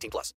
18 plus.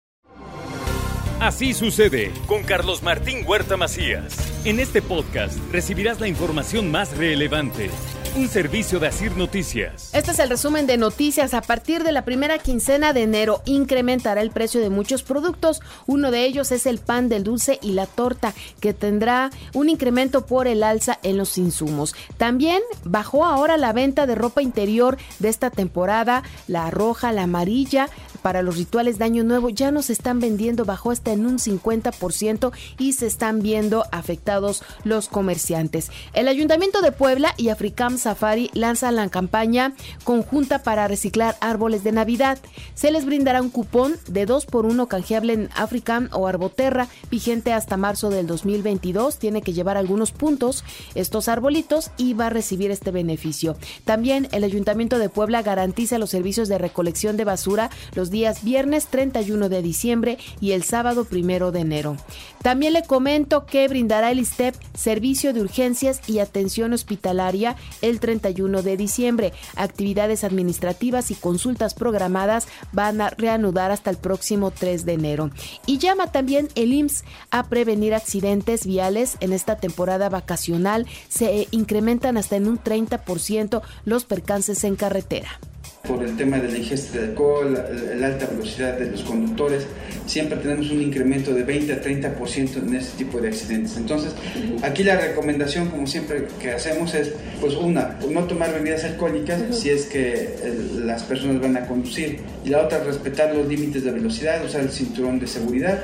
Así sucede con Carlos Martín Huerta Macías. En este podcast recibirás la información más relevante. Un servicio de Asir Noticias. Este es el resumen de noticias. A partir de la primera quincena de enero incrementará el precio de muchos productos. Uno de ellos es el pan del dulce y la torta, que tendrá un incremento por el alza en los insumos. También bajó ahora la venta de ropa interior de esta temporada, la roja, la amarilla, para los rituales de Año Nuevo ya no se están vendiendo bajo hasta en un 50% y se están viendo afectados los comerciantes. El Ayuntamiento de Puebla y Africam Safari lanzan la campaña conjunta para reciclar árboles de Navidad. Se les brindará un cupón de 2 por 1 canjeable en Africam o Arboterra, vigente hasta marzo del 2022. Tiene que llevar algunos puntos estos arbolitos y va a recibir este beneficio. También el Ayuntamiento de Puebla garantiza los servicios de recolección de basura los días viernes 31 de diciembre y el sábado 1 de enero. También le comento que brindará el ISTEP servicio de urgencias y atención hospitalaria el 31 de diciembre. Actividades administrativas y consultas programadas van a reanudar hasta el próximo 3 de enero. Y llama también el IMSS a prevenir accidentes viales en esta temporada vacacional. Se incrementan hasta en un 30% los percances en carretera por el tema de la ingesta de alcohol, la, alta velocidad de los conductores, siempre tenemos un incremento de 20 a 30% en este tipo de accidentes. Entonces, aquí la recomendación, como siempre que hacemos, es, pues una, no tomar bebidas alcohólicas si es que las personas van a conducir, y la otra, respetar los límites de velocidad, usar el cinturón de seguridad.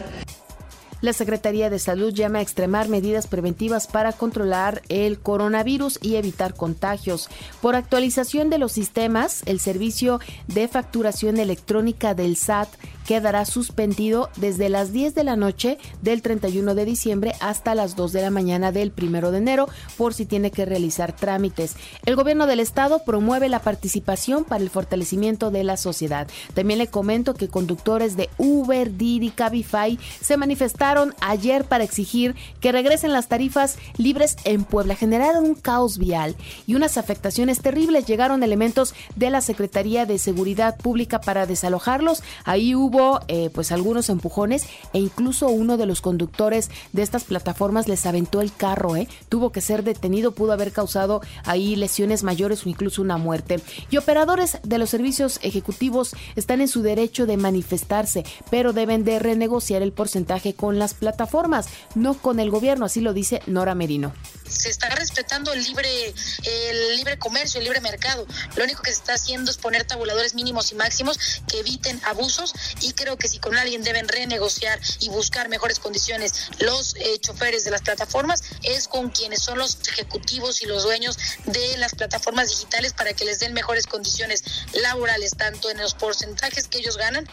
La Secretaría de Salud llama a extremar medidas preventivas para controlar el coronavirus y evitar contagios. Por actualización de los sistemas, el servicio de facturación electrónica del SAT quedará suspendido desde las 10 de la noche del 31 de diciembre hasta las 2 de la mañana del 1 de enero por si tiene que realizar trámites. El gobierno del estado promueve la participación para el fortalecimiento de la sociedad. También le comento que conductores de Uber, Didi, Cabify se manifestaron ayer para exigir que regresen las tarifas libres en Puebla. Generaron un caos vial y unas afectaciones terribles. Llegaron elementos de la Secretaría de Seguridad Pública para desalojarlos. Ahí hubo eh, pues algunos empujones e incluso uno de los conductores de estas plataformas les aventó el carro, ¿eh? tuvo que ser detenido, pudo haber causado ahí lesiones mayores o incluso una muerte. Y operadores de los servicios ejecutivos están en su derecho de manifestarse, pero deben de renegociar el porcentaje con las plataformas, no con el gobierno, así lo dice Nora Merino se está respetando el libre, el libre comercio, el libre mercado. Lo único que se está haciendo es poner tabuladores mínimos y máximos que eviten abusos y creo que si con alguien deben renegociar y buscar mejores condiciones los eh, choferes de las plataformas es con quienes son los ejecutivos y los dueños de las plataformas digitales para que les den mejores condiciones laborales, tanto en los porcentajes que ellos ganan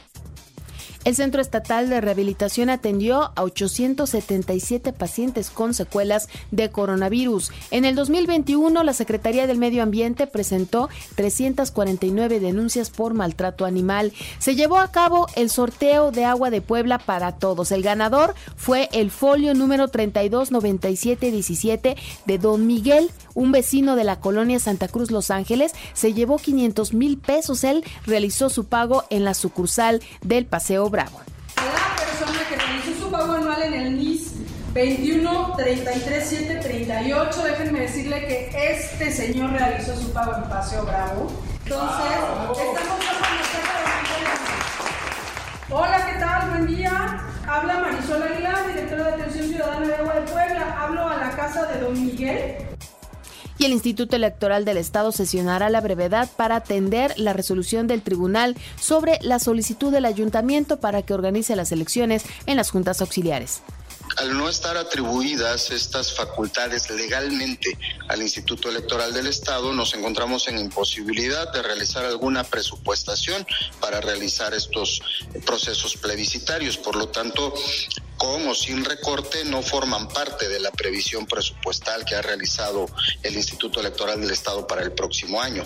el Centro Estatal de Rehabilitación atendió a 877 pacientes con secuelas de coronavirus. En el 2021, la Secretaría del Medio Ambiente presentó 349 denuncias por maltrato animal. Se llevó a cabo el sorteo de agua de Puebla para todos. El ganador fue el folio número 329717 de Don Miguel, un vecino de la colonia Santa Cruz, Los Ángeles. Se llevó 500 mil pesos. Él realizó su pago en la sucursal del Paseo Bravo. La persona que realizó su pago anual en el NIS 21 33 7 38, déjenme decirle que este señor realizó su pago en Paseo Bravo. Entonces, estamos pasando Hola, ¿qué tal? Buen día. Habla Marisol Aguilar, directora de Atención Ciudadana de Agua de Puebla. Hablo a la casa de Don Miguel. Y el Instituto Electoral del Estado sesionará la brevedad para atender la resolución del tribunal sobre la solicitud del ayuntamiento para que organice las elecciones en las juntas auxiliares al no estar atribuidas estas facultades legalmente al Instituto Electoral del Estado, nos encontramos en imposibilidad de realizar alguna presupuestación para realizar estos procesos plebiscitarios. Por lo tanto, con o sin recorte no forman parte de la previsión presupuestal que ha realizado el Instituto Electoral del Estado para el próximo año.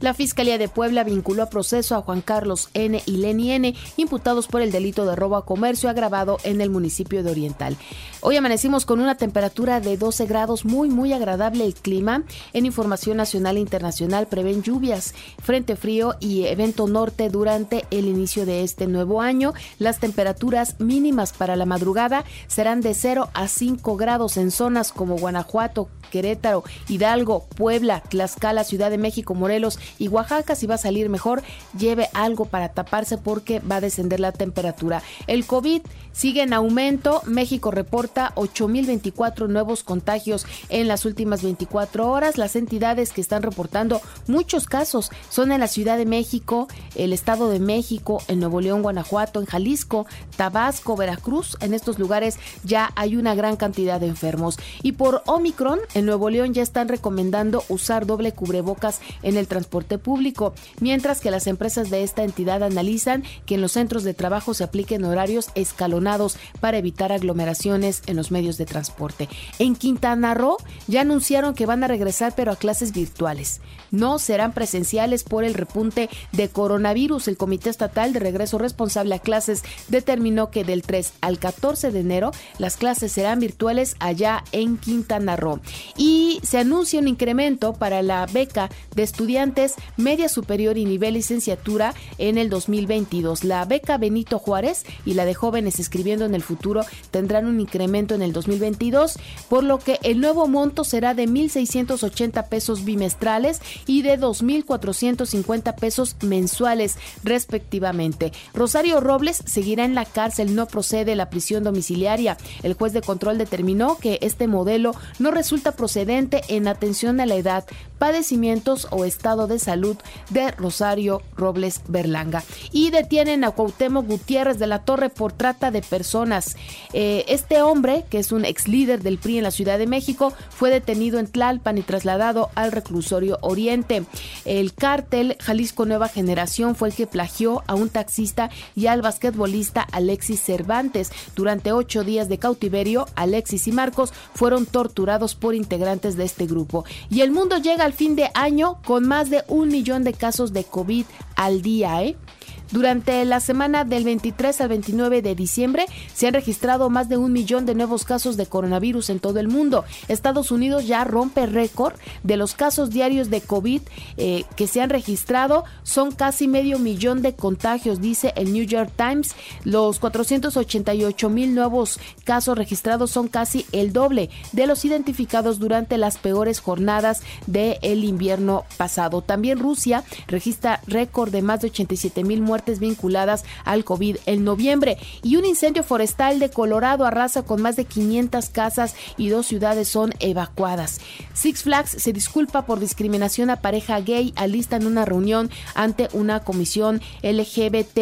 La Fiscalía de Puebla vinculó a proceso a Juan Carlos N. y Lenny N., imputados por el delito de robo a comercio agravado en el municipio de Oriental. Hoy amanecimos con una temperatura de 12 grados, muy, muy agradable el clima. En Información Nacional e Internacional prevén lluvias, frente frío y evento norte durante el inicio de este nuevo año. Las temperaturas mínimas para la madrugada serán de 0 a 5 grados en zonas como Guanajuato, Querétaro, Hidalgo, Puebla, Tlaxcala, Ciudad de México, Morelos y Oaxaca. Si va a salir mejor, lleve algo para taparse porque va a descender la temperatura. El COVID sigue en aumento. México reporta 8.024 nuevos contagios en las últimas 24 horas. Las entidades que están reportando muchos casos son en la Ciudad de México, el Estado de México, en Nuevo León, Guanajuato, en Jalisco, Tabasco, Veracruz. En estos lugares ya hay una gran cantidad de enfermos. Y por Omicron, en Nuevo León ya están recomendando usar doble cubrebocas en el transporte público, mientras que las empresas de esta entidad analizan que en los centros de trabajo se apliquen horarios escalonados para evitar aglomeraciones en los medios de transporte. En Quintana Roo ya anunciaron que van a regresar pero a clases virtuales. No serán presenciales por el repunte de coronavirus. El Comité Estatal de Regreso Responsable a Clases determinó que del 3 al 14 de enero las clases serán virtuales allá en Quintana Roo y se anuncia un incremento para la beca de estudiantes media superior y nivel licenciatura en el 2022. La beca Benito Juárez y la de jóvenes escribiendo en el futuro tendrán un incremento en el 2022, por lo que el nuevo monto será de 1.680 pesos bimestrales y de 2.450 pesos mensuales respectivamente. Rosario Robles seguirá en la cárcel, no procede la prisión domiciliaria. El juez de control determinó que este modelo no resulta procedente en atención a la edad, padecimientos o estado de salud de Rosario Robles Berlanga. Y detienen a Cuauhtémoc Gutiérrez de la Torre por trata de personas. Eh, este hombre, que es un ex líder del PRI en la Ciudad de México, fue detenido en Tlalpan y trasladado al reclusorio Oriente. El cártel Jalisco Nueva Generación fue el que plagió a un taxista y al basquetbolista Alexis Cervantes. Durante ocho días de cautiverio, Alexis y Marcos fueron torturados por integrantes de este grupo. Y el mundo llega al fin de año con más de un millón de casos de COVID al día, ¿eh? Durante la semana del 23 al 29 de diciembre se han registrado más de un millón de nuevos casos de coronavirus en todo el mundo. Estados Unidos ya rompe récord de los casos diarios de COVID eh, que se han registrado. Son casi medio millón de contagios, dice el New York Times. Los 488 mil nuevos casos registrados son casi el doble de los identificados durante las peores jornadas del invierno pasado. También Rusia registra récord de más de 87 mil muertes vinculadas al COVID en noviembre. Y un incendio forestal de Colorado arrasa con más de 500 casas y dos ciudades son evacuadas. Six Flags se disculpa por discriminación a pareja gay, en una reunión ante una comisión LGBT.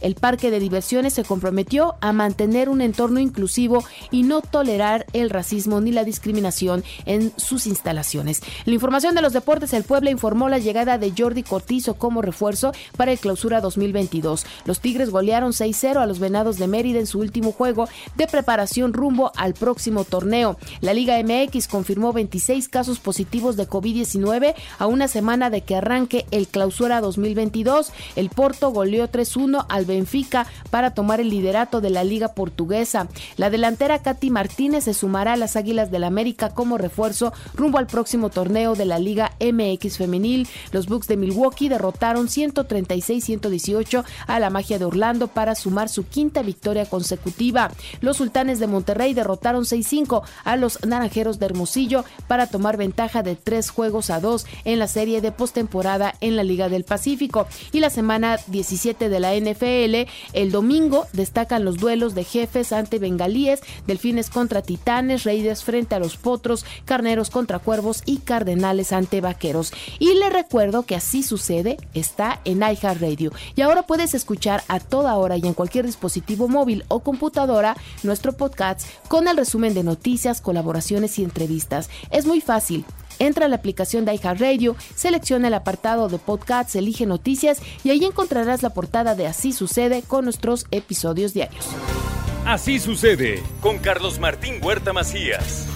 El parque de diversiones se comprometió a mantener un entorno inclusivo y no tolerar el racismo ni la discriminación en sus instalaciones. La información de los deportes, el pueblo informó la llegada de Jordi Cortizo como refuerzo para el clausura 2022. Los Tigres golearon 6-0 a los Venados de Mérida en su último juego de preparación rumbo al próximo torneo. La Liga MX confirmó 26 casos positivos de COVID-19 a una semana de que arranque el clausura 2022. El Porto goleó 3-1 al Benfica para tomar el liderato de la Liga Portuguesa. La delantera Katy Martínez se sumará a las Águilas del América como refuerzo rumbo al próximo torneo de la Liga MX femenil, los Bucks de Milwaukee derrotaron 136-118 a la Magia de Orlando para sumar su quinta victoria consecutiva. Los Sultanes de Monterrey derrotaron 6-5 a los Naranjeros de Hermosillo para tomar ventaja de tres juegos a dos en la serie de postemporada en la Liga del Pacífico. Y la semana 17 de la NFL, el domingo destacan los duelos de jefes ante bengalíes, delfines contra titanes, raiders frente a los potros, carneros contra cuervos y cardenales ante vaqueros. Y le recuerdo que así sucede, está en iHeartRadio. Y ahora puedes escuchar a toda hora y en cualquier dispositivo móvil o computadora nuestro podcast con el resumen de noticias, colaboraciones y entrevistas. Es muy fácil. Entra a la aplicación de iHeartRadio, selecciona el apartado de podcasts, elige noticias y ahí encontrarás la portada de Así sucede con nuestros episodios diarios. Así sucede con Carlos Martín Huerta Macías.